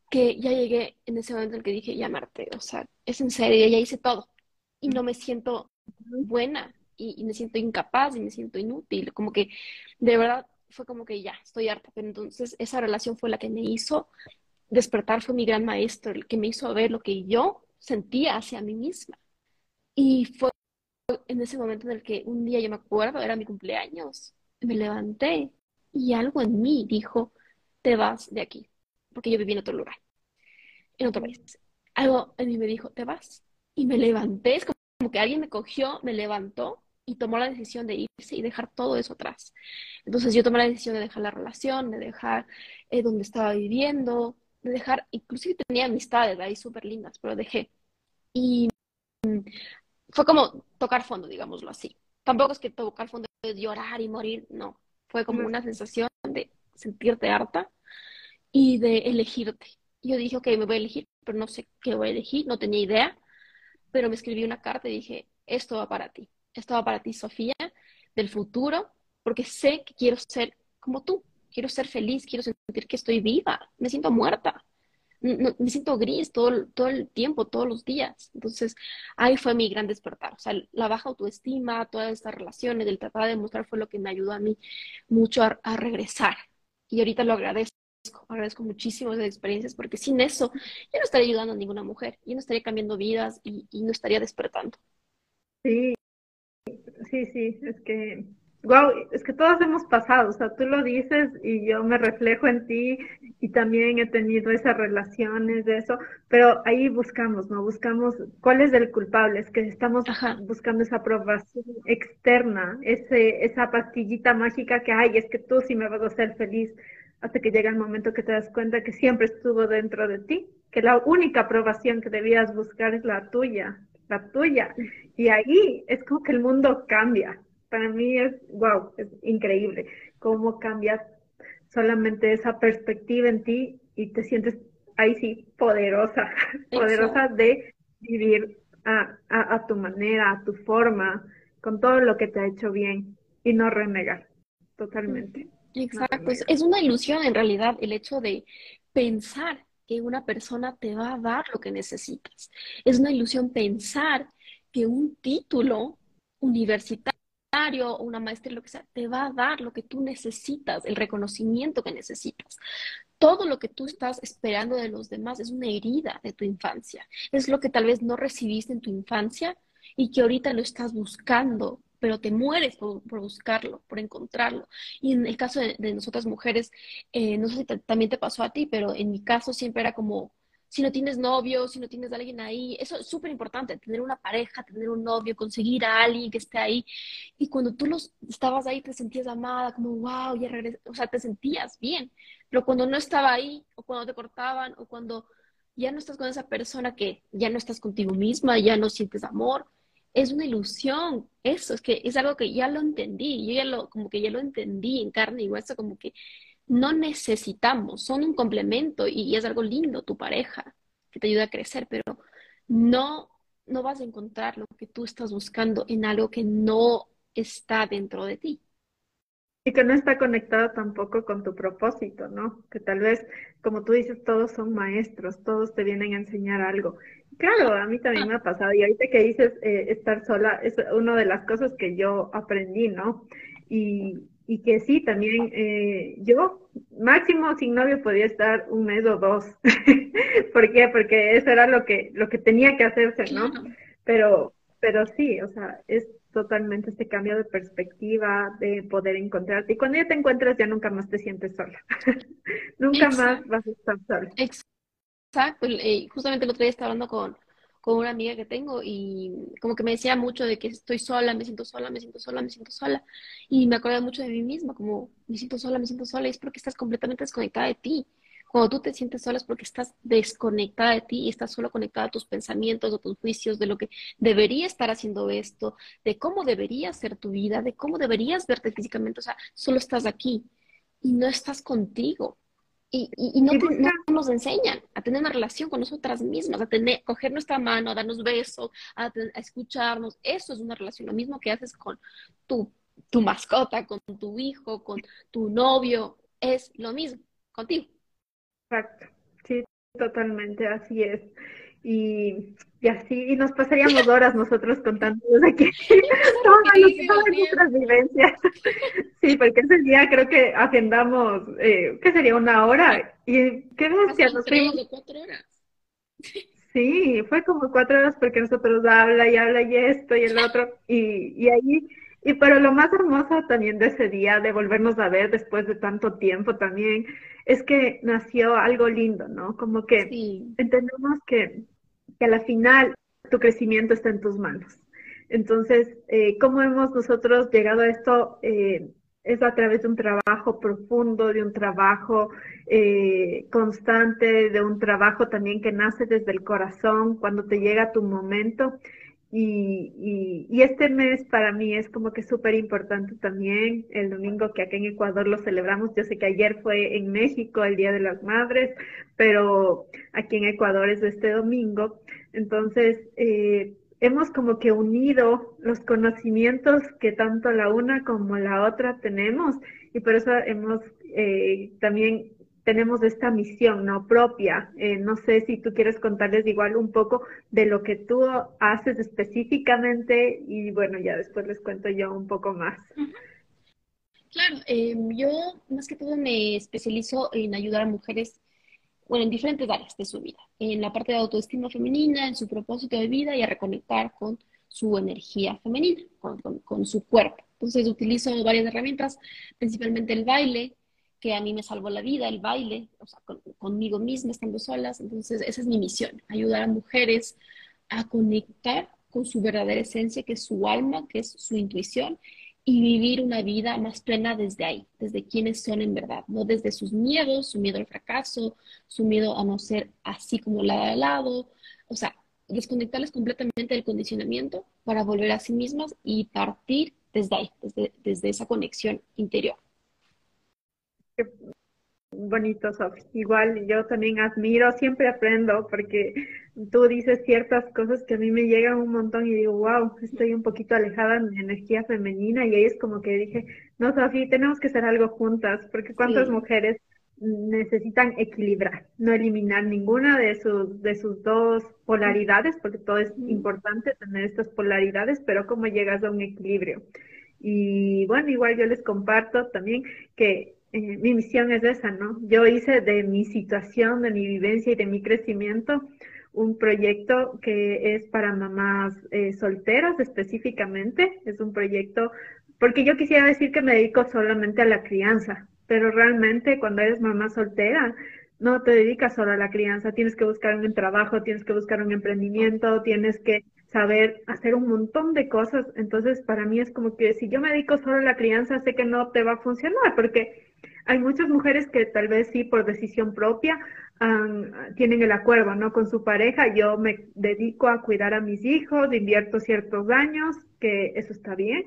que ya llegué en ese momento en el que dije, ya Marte, o sea, es en serio, ya hice todo y no me siento buena y, y, me siento incapaz y me siento inútil, como que de verdad fue como que ya, estoy harta, pero entonces esa relación fue la que me hizo despertar, fue mi gran maestro, el que me hizo ver lo que yo sentía hacia mí misma. Y fue en ese momento en el que un día yo me acuerdo, era mi cumpleaños, me levanté y algo en mí dijo, te vas de aquí, porque yo viví en otro lugar, en otro país. Algo en mí me dijo, te vas. Y me levanté, es como que alguien me cogió, me levantó y tomó la decisión de irse y dejar todo eso atrás. Entonces yo tomé la decisión de dejar la relación, de dejar eh, donde estaba viviendo, de dejar, inclusive tenía amistades ahí súper lindas, pero dejé. Y fue como tocar fondo, digámoslo así. Tampoco es que tocar fondo es llorar y morir, no. Fue como una sensación de sentirte harta y de elegirte. Yo dije, ok, me voy a elegir, pero no sé qué voy a elegir, no tenía idea, pero me escribí una carta y dije, esto va para ti, esto va para ti, Sofía, del futuro, porque sé que quiero ser como tú, quiero ser feliz, quiero sentir que estoy viva, me siento muerta me siento gris todo, todo el tiempo, todos los días. Entonces, ahí fue mi gran despertar. O sea, la baja autoestima, todas estas relaciones, del tratar de demostrar fue lo que me ayudó a mí mucho a, regresar. Y ahorita lo agradezco, agradezco muchísimo esas experiencias porque sin eso yo no estaría ayudando a ninguna mujer, yo no estaría cambiando vidas y no estaría despertando. Sí, sí, sí, es que Wow, es que todos hemos pasado, o sea, tú lo dices y yo me reflejo en ti y también he tenido esas relaciones de eso, pero ahí buscamos, ¿no? Buscamos cuál es el culpable, es que estamos buscando esa aprobación externa, ese, esa pastillita mágica que, ay, es que tú sí me vas a hacer feliz, hasta que llega el momento que te das cuenta que siempre estuvo dentro de ti, que la única aprobación que debías buscar es la tuya, la tuya. Y ahí es como que el mundo cambia para mí es, wow, es increíble cómo cambias solamente esa perspectiva en ti y te sientes ahí sí poderosa, poderosa de vivir a, a, tu manera, a tu forma, con todo lo que te ha hecho bien y no renegar totalmente. Exacto, es una ilusión en realidad el hecho de pensar que una persona te va a dar lo que necesitas. Es una ilusión pensar que un título universitario una maestría, lo que sea, te va a dar lo que tú necesitas, el reconocimiento que necesitas. Todo lo que tú estás esperando de los demás es una herida de tu infancia. Es lo que tal vez no recibiste en tu infancia y que ahorita lo estás buscando, pero te mueres por, buscarlo, por encontrarlo. Y en el caso de, nosotras mujeres, eh, no sé si también te pasó a ti, pero en mi caso siempre era como si no tienes novio, si no tienes a alguien ahí, eso es súper importante, tener una pareja, tener un novio, conseguir a alguien que esté ahí. Y cuando tú los, estabas ahí te sentías amada, como, wow, ya regresé, o sea, te sentías bien. Pero cuando no estaba ahí, o cuando te cortaban, o cuando ya no estás con esa persona que ya no estás contigo misma, ya no sientes amor, es una ilusión. Eso, es que es algo que ya lo entendí, yo ya lo, como que ya lo entendí en carne y hueso, como que no necesitamos, son un complemento y, es algo lindo tu pareja que te ayuda a crecer, pero no, no vas a encontrar lo que tú estás buscando en algo que no está dentro de ti. Y que no está conectado tampoco con tu propósito, ¿no? Que tal vez, como tú dices, todos son maestros, todos te vienen a enseñar algo. Claro, a mí también me ha pasado. Y ahorita que dices eh, estar sola, es una de las cosas que yo aprendí, ¿no? Y, y que sí, también eh, yo máximo sin novio podía estar un mes o dos. ¿Por qué? Porque eso era lo que, lo que tenía que hacerse, ¿no? Pero, pero sí, o sea, es totalmente este cambio de perspectiva, de poder encontrarte. Y cuando ya te encuentras, ya nunca más te sientes sola. nunca más vas a estar sola. Exacto. Eh, justamente el otro día estaba hablando con, con una amiga que tengo y como que me decía mucho de que estoy sola, me siento sola, me siento sola, me siento sola. Y me acordé mucho de mí misma, como me siento sola, me siento sola, y es porque estás completamente desconectada de ti. Cuando tú te sientes sola es porque estás desconectada de ti y estás solo conectada a tus pensamientos, a tus juicios, de lo que debería estar haciendo esto, de cómo debería ser tu vida, de cómo deberías verte físicamente. O sea, solo estás aquí y no estás contigo. Y, y, no, nos enseñan a tener una relación con nosotras mismas, a tener, coger nuestra mano, a darnos besos, a, escucharnos. Eso es una relación, lo mismo que haces con tu, tu mascota, con tu hijo, con tu novio, es lo mismo contigo. Exacto, sí, totalmente, así es. Y, y así, y nos pasaríamos horas nosotros contándonos aquí todas, nuestras vivencias. Sí, porque ese día creo que agendamos, eh, ¿qué sería? Una hora. ¿Y qué decía? Nos fuimos. cuatro horas. Sí, fue como cuatro horas porque nosotros habla y habla y esto y el otro. Y, y ahí, y pero lo más hermoso también de ese día, de volvernos a ver después de tanto tiempo también, es que nació algo lindo, ¿no? Como que entendemos que, que a la final tu crecimiento está en tus manos. Entonces, eh, ¿cómo hemos nosotros llegado a esto? Eh, es a través de un trabajo profundo, de un trabajo eh, constante, de un trabajo también que nace desde el corazón cuando te llega tu momento. Y, y, este mes para mí es como que súper importante también, el domingo que aquí en Ecuador lo celebramos, yo sé que ayer fue en México el Día de las Madres, pero aquí en Ecuador es este domingo, entonces eh, hemos como que unido los conocimientos que tanto la una como la otra tenemos y por eso hemos eh, también tenemos esta misión no propia. Eh, no sé si tú quieres contarles igual un poco de lo que tú haces específicamente y bueno, ya después les cuento yo un poco más. Claro, em, yo más que todo me especializo en ayudar a mujeres bueno, en diferentes áreas de su vida, en la parte de autoestima femenina, en su propósito de vida y a reconectar con su energía femenina, con, su cuerpo. Entonces utilizo varias herramientas, principalmente el baile, que a mí me salvó la vida, el baile, o sea, conmigo misma, estando solas. Entonces esa es mi misión, ayudar a mujeres a conectar con su verdadera esencia, que es su alma, que es su intuición, y vivir una vida más plena desde ahí, desde quienes son en verdad, no desde sus miedos, su miedo al fracaso, su miedo a no ser así como la de lado, o sea, desconectarles completamente del condicionamiento para volver a sí mismas y partir desde ahí, desde, desde esa conexión interior bonito, Sofi. Igual yo también admiro, siempre aprendo porque tú dices ciertas cosas que a mí me llegan un montón y digo, wow, estoy un poquito alejada de mi energía femenina y ahí es como que dije, no, Sofi, tenemos que hacer algo juntas porque cuántas mujeres necesitan equilibrar, no eliminar ninguna de sus, de sus dos polaridades, porque todo es importante tener estas polaridades, pero cómo llegas a un equilibrio. Y bueno, igual yo les comparto también que eh, mi misión es esa, ¿no? Yo hice de mi situación, de mi vivencia y de mi crecimiento un proyecto que es para mamás eh, solteras específicamente. Es un proyecto, porque yo quisiera decir que me dedico solamente a la crianza, pero realmente cuando eres mamá soltera, no te dedicas solo a la crianza, tienes que buscar un trabajo, tienes que buscar un emprendimiento, tienes que saber hacer un montón de cosas. Entonces, para mí es como que si yo me dedico solo a la crianza, sé que no te va a funcionar, porque hay muchas mujeres que tal vez sí por decisión propia tienen el acuerdo, ¿no? Con su pareja, yo me dedico a cuidar a mis hijos, invierto ciertos años, que eso está bien,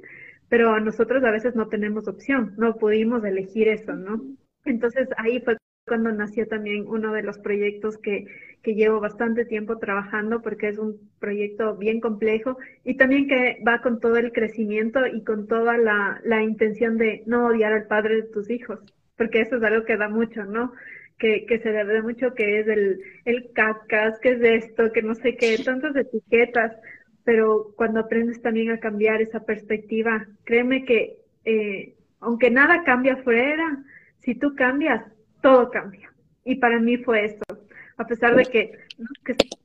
pero nosotros a veces no tenemos opción, no pudimos elegir eso, ¿no? Entonces ahí fue cuando nació también uno de los proyectos que, que llevo bastante tiempo trabajando porque es un proyecto bien complejo y también que va con todo el crecimiento y con toda la, la intención de no odiar al padre de tus hijos porque eso es algo que da mucho, ¿no? que, que se ve mucho que es el, el cacas, que es esto, que no sé qué, tantas etiquetas, pero cuando aprendes también a cambiar esa perspectiva, créeme que eh, aunque nada cambia afuera, si tú cambias, todo cambia. Y para mí fue eso. A pesar de que,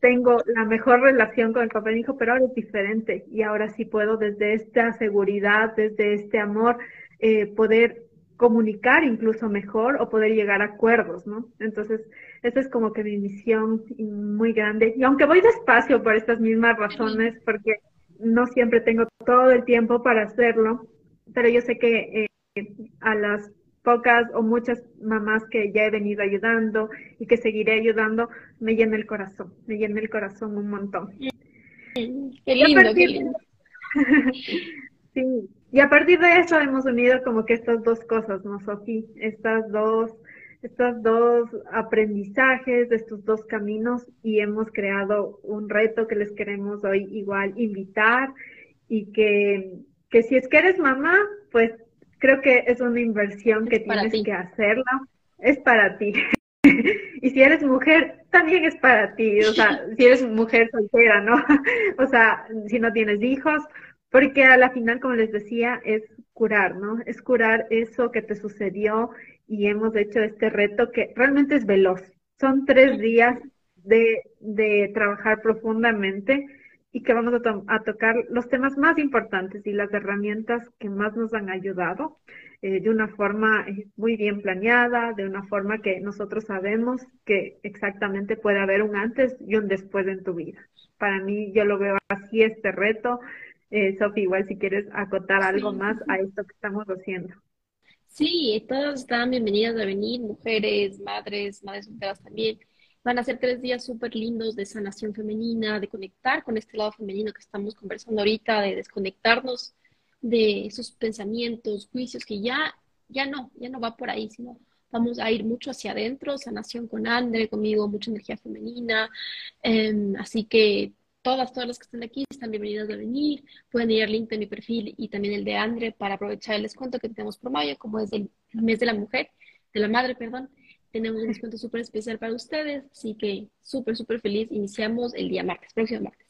tengo la mejor relación con el papá hijo, pero ahora es diferente. Y ahora sí puedo desde esta seguridad, desde este amor, eh, poder comunicar incluso mejor o poder llegar a acuerdos, ¿no? Entonces, esa es como que mi misión muy grande. Y aunque voy despacio por estas mismas razones, porque no siempre tengo todo el tiempo para hacerlo, pero yo sé que eh, a las pocas o muchas mamás que ya he venido ayudando y que seguiré ayudando, me llena el corazón, me llena el corazón un montón. Qué lindo, qué lindo. sí, y a partir de eso hemos unido como que estas dos cosas, ¿no, Sofía? Estas dos, estos dos aprendizajes, estos dos caminos y hemos creado un reto que les queremos hoy igual invitar y que, que si es que eres mamá, pues creo que es una inversión que tienes que hacerla. Es para ti. y si eres mujer, también es para ti. O sea, si eres mujer soltera, ¿no? o sea, si no tienes hijos, porque a la final, como les decía, es curar, ¿no? Es curar eso que te sucedió y hemos hecho este reto que realmente es veloz. Son tres días de, de trabajar profundamente y que vamos a, tocar los temas más importantes y las herramientas que más nos han ayudado eh, de una forma eh, muy bien planeada, de una forma que nosotros sabemos que exactamente puede haber un antes y un después en tu vida. Para mí, yo lo veo así este reto eh, Sofi, igual si quieres acotar algo más a esto que estamos haciendo. Sí, todas están bienvenidas a venir, mujeres, madres, madres solteras también. Van a ser tres días súper lindos de sanación femenina, de conectar con este lado femenino que estamos conversando ahorita, de desconectarnos de esos pensamientos, juicios que ya, ya no, ya no va por ahí, sino vamos a ir mucho hacia adentro, sanación con Andre, conmigo, mucha energía femenina. Em, así que todas, todas las que están aquí están bienvenidas a venir. Pueden ir al link de mi perfil y también el de Andre para aprovechar el descuento que tenemos por mayo, como es el mes de la mujer, de la madre, perdón. Tenemos un descuento súper especial para ustedes, así que súper, súper feliz. Iniciamos el día martes, próximo martes.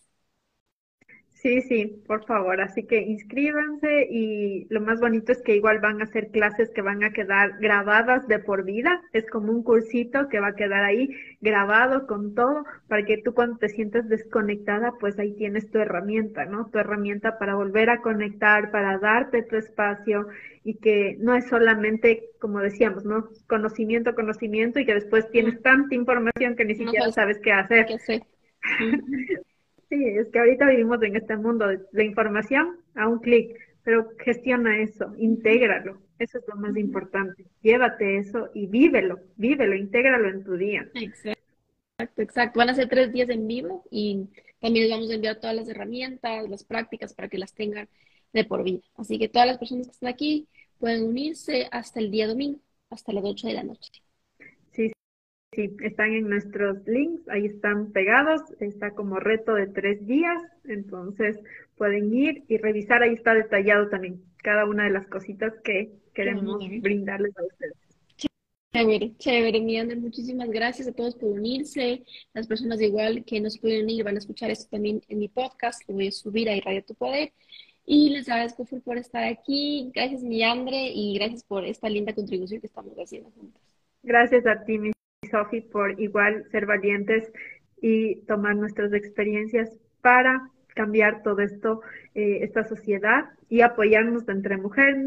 Sí, sí, por favor. Así que inscríbanse y lo más bonito es que igual van a ser clases que van a quedar grabadas de por vida. Es como un cursito que va a quedar ahí grabado con todo para que tú cuando te sientas desconectada, pues ahí tienes tu herramienta, ¿no? Tu herramienta para volver a conectar, para darte tu espacio y que no es solamente, como decíamos, ¿no? Conocimiento, conocimiento y que después tienes tanta información que ni siquiera sabes qué hacer. ¿Qué hacer? Sí, es que ahorita vivimos en este mundo de la información a un clic, pero gestiona eso, intégralo. Eso es lo más importante. Llévate eso y vívelo, vívelo, intégralo en tu día. Exacto, exacto. Van a ser tres días en vivo y también les vamos a enviar todas las herramientas, las prácticas para que las tengan de por vida. Así que todas las personas que están aquí pueden unirse hasta el día domingo, hasta las 8 de la noche. Sí, están en nuestros links, ahí están pegados, está como reto de tres días, entonces pueden ir y revisar, ahí está detallado también cada una de las cositas que queremos brindarles a ustedes. Chévere, chévere, mi muchísimas gracias a todos por unirse, las personas igual que no se pueden unir van a escuchar esto también en mi podcast, lo voy a subir ahí Radio Tu Poder, y les agradezco por estar aquí, gracias mi Andre, y gracias por esta linda contribución que estamos haciendo juntos. Gracias a ti, mi Sophie, por igual ser valientes y tomar nuestras experiencias para cambiar todo esto, eh, esta sociedad y apoyarnos entre mujeres